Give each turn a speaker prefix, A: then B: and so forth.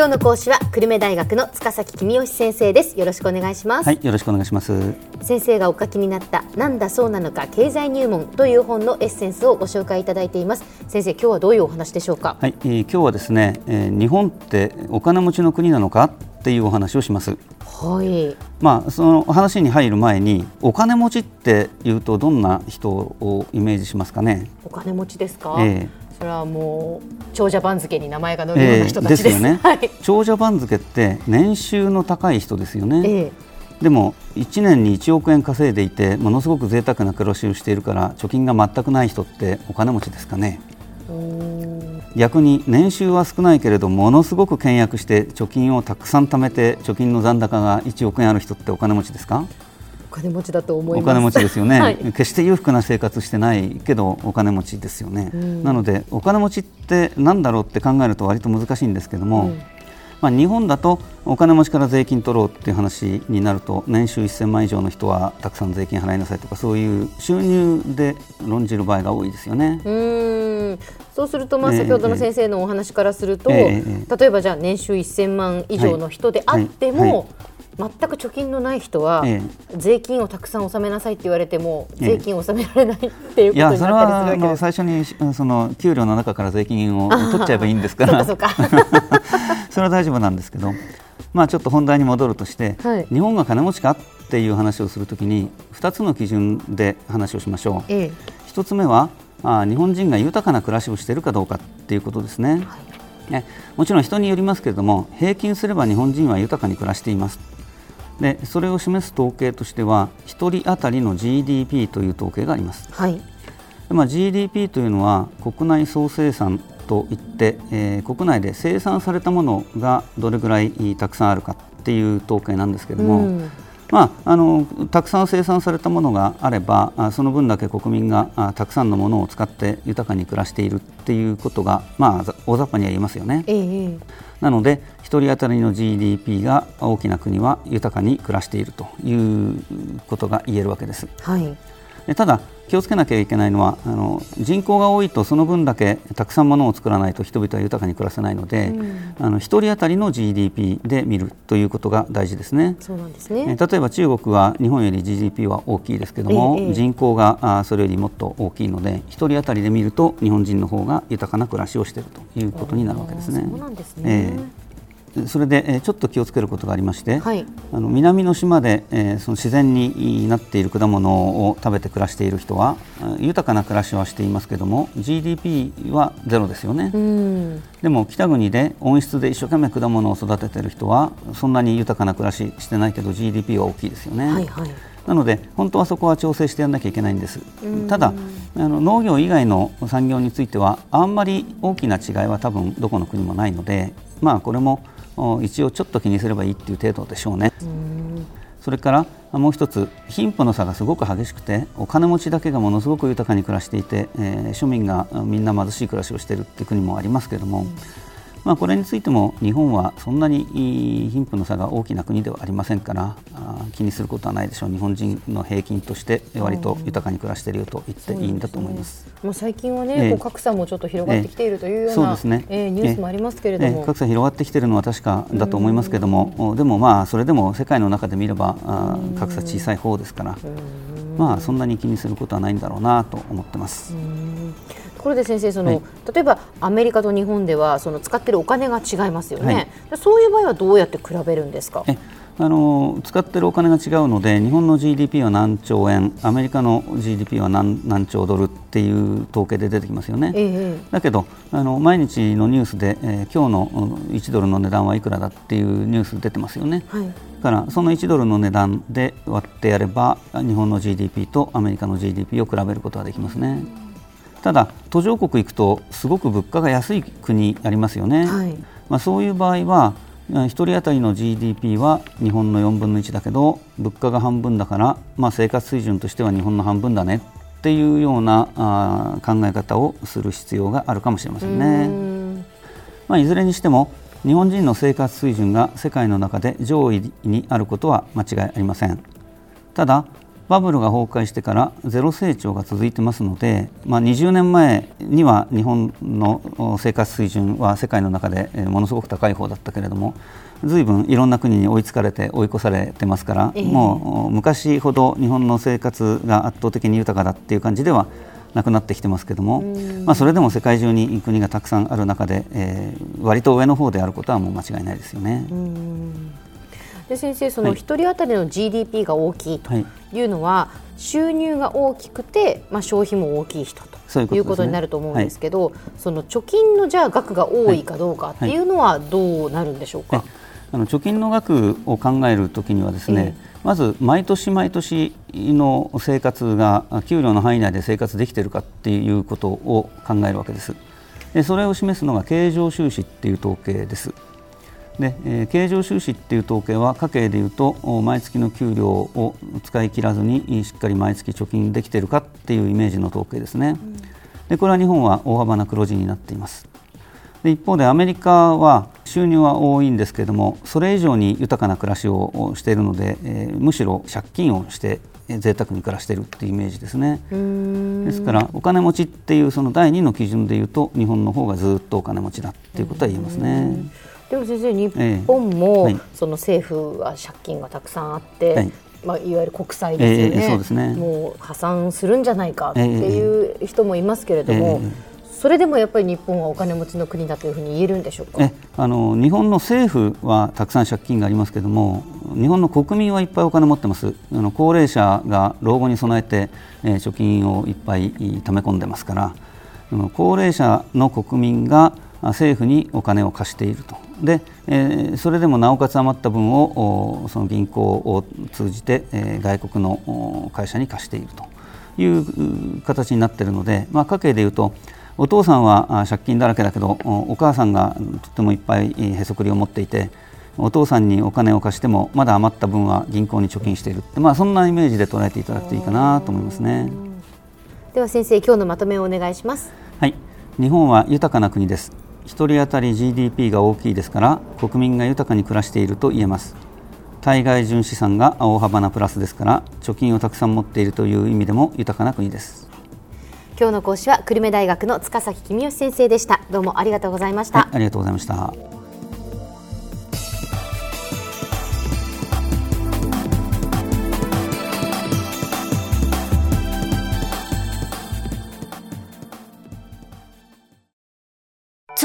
A: 今日の講師は久留米大学の塚崎君吉先生です。よろしくお願いします。
B: はいよろしくお願いします。
A: 先生がお書きになったなんだそうなのか経済入門という本のエッセンスをご紹介いただいています。先生今日はどういうお話でしょうか？
B: はい、えー、今日はですね、えー、日本ってお金持ちの国なのかっていうお話をします。
A: はい。
B: まあその話に入る前にお金持ちっていうとどんな人をイメージしますかね？
A: お金持ちですか、
B: えー
A: それはもう長者番付に名前が載るような人たちです,、
B: えー、ですよね、
A: はい、
B: 長者番付って年収の高い人ですよね、
A: え
B: ー、でも1年に1億円稼いでいてものすごく贅沢な暮らしをしているから貯金が全くない人ってお金持ちですかね。逆に年収は少ないけれどものすごく倹約して貯金をたくさん貯めて貯金の残高が1億円ある人ってお金持ちですか？
A: お金持ちだと思い
B: お金持ちですよね、
A: はい、
B: 決して裕福な生活してないけどお金持ちですよね、なのでお金持ちって何だろうって考えると割と難しいんですけども、うん、まあ、日本だとお金持ちから税金取ろうっていう話になると年収1000万以上の人はたくさん税金払いなさいとかそういう収入で論じる場合が多いですよね。
A: うん。そうするとまあ先ほどの先生のお話からすると、えー、例えばじゃあ年収1000万以上の人であっても、はいはいはい全く貯金のない人は、ええ、税金をたくさん納めなさいって言われても、税金を納められないっていうことになったりするわけです、ええ、いやそれは
B: 最初にその給料の中から税金を取っちゃえばいいんですから。それは大丈夫なんですけど、まあ、ちょっと本題に戻るとして、はい、日本が金持ちかっていう話をするときに2つの基準で話をしましょう。ええ、1つ目はあ日本人が豊かな暮らしをしているかどうかっていうことですね。はい。ね、もちろん人によりますけれども平均すれば日本人は豊かに暮らしていますでそれを示す統計としては1人当たりの GDP という統計があります、
A: はい。
B: でまあ、GDP というのは国内総生産といって、えー、国内で生産されたものがどれぐらいたくさんあるかっていう統計なんですけれども、うん、まあ、あのたくさん生産されたものがあればその分だけ国民がたくさんのものを使って豊かに暮らしているっていうことが、まあ、大雑把には言えますよね。
A: えー、
B: なので1人当たりの GDP が大きな国は豊かに暮らしているということが言えるわけです。
A: はい
B: ただ気をつけなきゃいけないのはあの人口が多いとその分だけたくさんものを作らないと人々は豊かに暮らせないので、うん、あの1人当たりの GDP で見るということが大事ですね。
A: そうなんですね。
B: 例えば中国は日本より GDP は大きいですけども、ええ、人口があそれよりもっと大きいので1人当たりで見ると日本人の方が豊かな暮らしをしているということになるわけですね。
A: そうなんですね、えー
B: それで、えちょっと気をつけることがありまして、
A: はい、
B: あの南の島で、えー、その自然になっている果物を食べて暮らしている人は豊かな暮らしはしていますけれども GDP はゼロですよね。でも北国で温室で一生懸命果物を育てている人はそんなに豊かな暮らししてないけど GDP は大きいですよね。
A: はいはい。
B: なので本当はそこは調整してやらなきゃいけないんです。ただあの農業以外の産業についてはあんまり大きな違いは多分どこの国もないので、まあこれも一応ちょっと気にすればいいっていう程度でしょうね。それからもう一つ貧富の差がすごく激しくてお金持ちだけがものすごく豊かに暮らしていて、えー、庶民がみんな貧しい暮らしをしているっていう国もありますけれども、まあ、これについても日本はそんなに貧富の差が大きな国ではありませんから気にすることはないでしょう。日本人の平均として割と豊かに暮らしているよと言っていいんだと思います、
A: ね、もう最近はね、えー、格差もちょっと広がってきているというような、えー、ね。えー、ニュースもありますけれども、えー、
B: 格差広がってきているのは確かだと思いますけれどもでもまあそれでも世界の中で見ればあ格差小さい方ですからまあそんなに気にすることはないんだろうなと思ってます。
A: ところで先生その、はい、例えばアメリカと日本ではその使っているお金が違いますよね、はい、そういう場合はどうやって比べるんですか？
B: あの使っているお金が違うので日本の GDP は何兆円アメリカの GDP は何何兆ドルっていう統計で出てきますよね、
A: ええ、
B: だけどあの毎日のニュースで、えー、今日の1ドルの値段はいくらだっていうニュース出てますよね、
A: はい、
B: からその1ドルの値段で割ってやれば日本の GDP とアメリカの GDP を比べることができますね。ただ途上国行くとすごく物価が安い国ありますよね、
A: はい、
B: まあ、そういう場合は1人当たりの GDP は日本の4分の1だけど物価が半分だから、まあ、生活水準としては日本の半分だねっていうようなあ考え方をする必要があるかもしれませんね。まあ、いずれにしても日本人の生活水準が世界の中で上位にあることは間違いありません。ただバブルが崩壊してからゼロ成長が続いてますので、まあ、20年前には日本の生活水準は世界の中でものすごく高い方だったけれどもずいぶんいろんな国に追いつかれて追い越されてますから、えー、もう昔ほど日本の生活が圧倒的に豊かだっていう感じではなくなってきてますけども、まあ、それでも世界中に国がたくさんある中で、えー、割と上の方であることはもう間違いないですよね。
A: で先生その1人当たりの GDP が大きいというのは、はい、収入が大きくて、まあ、消費も大きい人ということになると思うんですけど、その貯金のじゃあ額が多いかどうかっていうのはどうなるんでしょうか？
B: あの貯金の額を考えるときにはですね、えー、まず毎年毎年の生活が給料の範囲内で生活できているかっていうことを考えるわけです。でそれを示すのが経常収支っていう統計です。で、えー、経常収支っていう統計は家計でいうと毎月の給料を使い切らずにしっかり毎月貯金できているかっていうイメージの統計ですね。でこれは日本は大幅な黒字になっています。で一方でアメリカは収入は多いんですけれどもそれ以上に豊かな暮らしをしているので、えー、むしろ借金をして贅沢に暮らしているっていうイメージですねですからお金持ちっていうその第二の基準でいうと日本の方がずっとお金持ちだっていうことは言えますね。
A: でも先生日本も、えーはい、その政府は借金がたくさんあって、はい。まあ、いわゆる国債ですよね。えー、そうですね。もう破産するんじゃないかっていう人もいますけれども、えー、それでもやっぱり日本はお金持ちの国だというふうに言えるんでしょうか？え
B: あの日本の政府はたくさん借金がありますけれども日本の国民はいっぱいお金持ってます。あの高齢者が老後に備えて、えー、貯金をいっぱい貯め込んでますから高齢者の国民が政府にお金を貸していると。で、えー、それでもなおかつ余った分をその銀行を通じて、えー、外国の会社に貸していると。いう形になっているので、まあ、家計でいうとお父さんは借金だらけだけどお母さんがとってもいっぱいへそくりを持っていてお父さんにお金を貸してもまだ余った分は銀行に貯金しているって、まあ、そんなイメージで捉えていただくといいかなと思いますね。
A: では先生今日のまとめをお願いします。
B: はい。日本は豊かな国です1人当たり GDP が大きいですから国民が豊かに暮らしていると言えます。対外純資産が大幅なプラスですから貯金をたくさん持っているという意味でも豊かな国です。
A: 今日の講師は久留米大学の塚崎公義先生でした。どうもありがとうございました、はい、
B: ありがとうございました